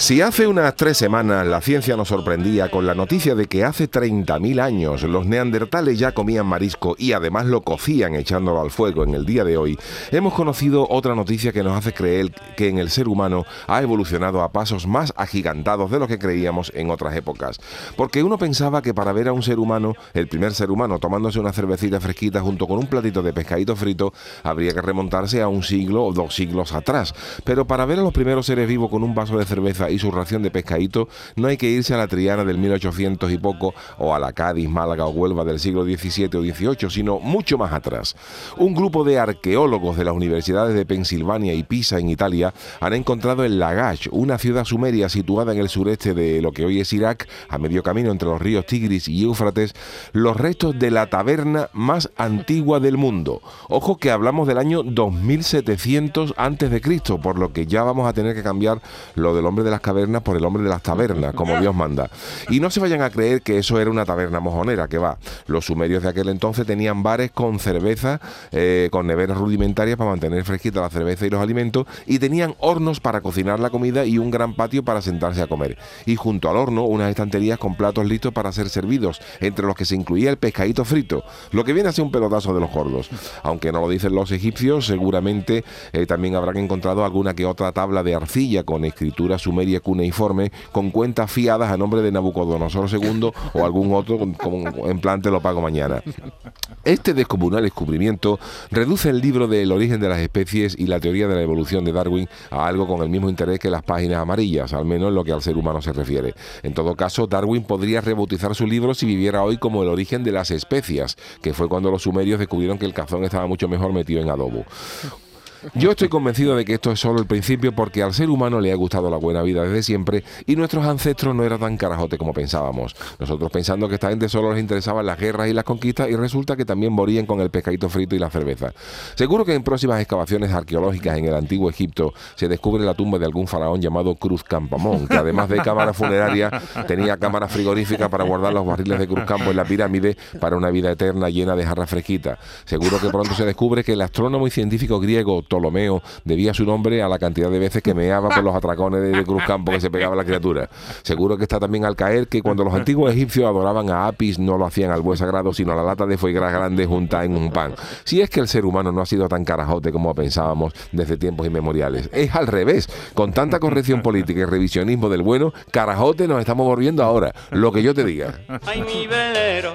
Si hace unas tres semanas la ciencia nos sorprendía con la noticia de que hace 30.000 años los neandertales ya comían marisco y además lo cocían echándolo al fuego en el día de hoy, hemos conocido otra noticia que nos hace creer que en el ser humano ha evolucionado a pasos más agigantados de lo que creíamos en otras épocas. Porque uno pensaba que para ver a un ser humano, el primer ser humano tomándose una cervecita fresquita junto con un platito de pescadito frito, habría que remontarse a un siglo o dos siglos atrás. Pero para ver a los primeros seres vivos con un vaso de cerveza y su ración de pescadito, no hay que irse a la Triana del 1800 y poco o a la Cádiz, Málaga o Huelva del siglo XVII o XVIII, sino mucho más atrás. Un grupo de arqueólogos de las universidades de Pensilvania y Pisa en Italia han encontrado en Lagash, una ciudad sumeria situada en el sureste de lo que hoy es Irak, a medio camino entre los ríos Tigris y Éufrates, los restos de la taberna más antigua del mundo. Ojo que hablamos del año 2700 antes de Cristo, por lo que ya vamos a tener que cambiar lo del hombre de las cavernas por el hombre de las tabernas, como Dios manda. Y no se vayan a creer que eso era una taberna mojonera, que va. Los sumerios de aquel entonces tenían bares con cerveza, eh, con neveras rudimentarias para mantener fresquita la cerveza y los alimentos, y tenían hornos para cocinar la comida y un gran patio para sentarse a comer. Y junto al horno, unas estanterías con platos listos para ser servidos, entre los que se incluía el pescadito frito, lo que viene a ser un pelotazo de los gordos. Aunque no lo dicen los egipcios, seguramente eh, también habrán encontrado alguna que otra tabla de arcilla con escritura sumeria cuneiforme con cuentas fiadas a nombre de Nabucodonosor II o algún otro como en plan te lo pago mañana. Este descomunal descubrimiento reduce el libro del origen de las especies y la teoría de la evolución de Darwin a algo con el mismo interés que las páginas amarillas, al menos en lo que al ser humano se refiere. En todo caso, Darwin podría rebautizar su libro si viviera hoy como el origen de las especias, que fue cuando los sumerios descubrieron que el cazón estaba mucho mejor metido en adobo. Yo estoy convencido de que esto es solo el principio porque al ser humano le ha gustado la buena vida desde siempre y nuestros ancestros no eran tan carajote como pensábamos. Nosotros pensando que esta gente solo les interesaban las guerras y las conquistas y resulta que también morían con el pescadito frito y la cerveza. Seguro que en próximas excavaciones arqueológicas en el antiguo Egipto se descubre la tumba de algún faraón llamado Cruz Campamón, que además de cámara funeraria tenía cámara frigorífica para guardar los barriles de Cruz Campo en la pirámide para una vida eterna llena de jarras fresquitas. Seguro que pronto se descubre que el astrónomo y científico griego Ptolomeo debía su nombre a la cantidad de veces que meaba por los atracones de, Cruz Campo que se pegaba la criatura. Seguro que está también al caer que cuando los antiguos egipcios adoraban a Apis no lo hacían al buen sagrado, sino a la lata de foie grande junta en un pan. Si es que el ser humano no ha sido tan carajote como pensábamos desde tiempos inmemoriales. Es al revés. Con tanta corrección política y revisionismo del bueno, carajote nos estamos volviendo ahora. Lo que yo te diga. Ay, mi velero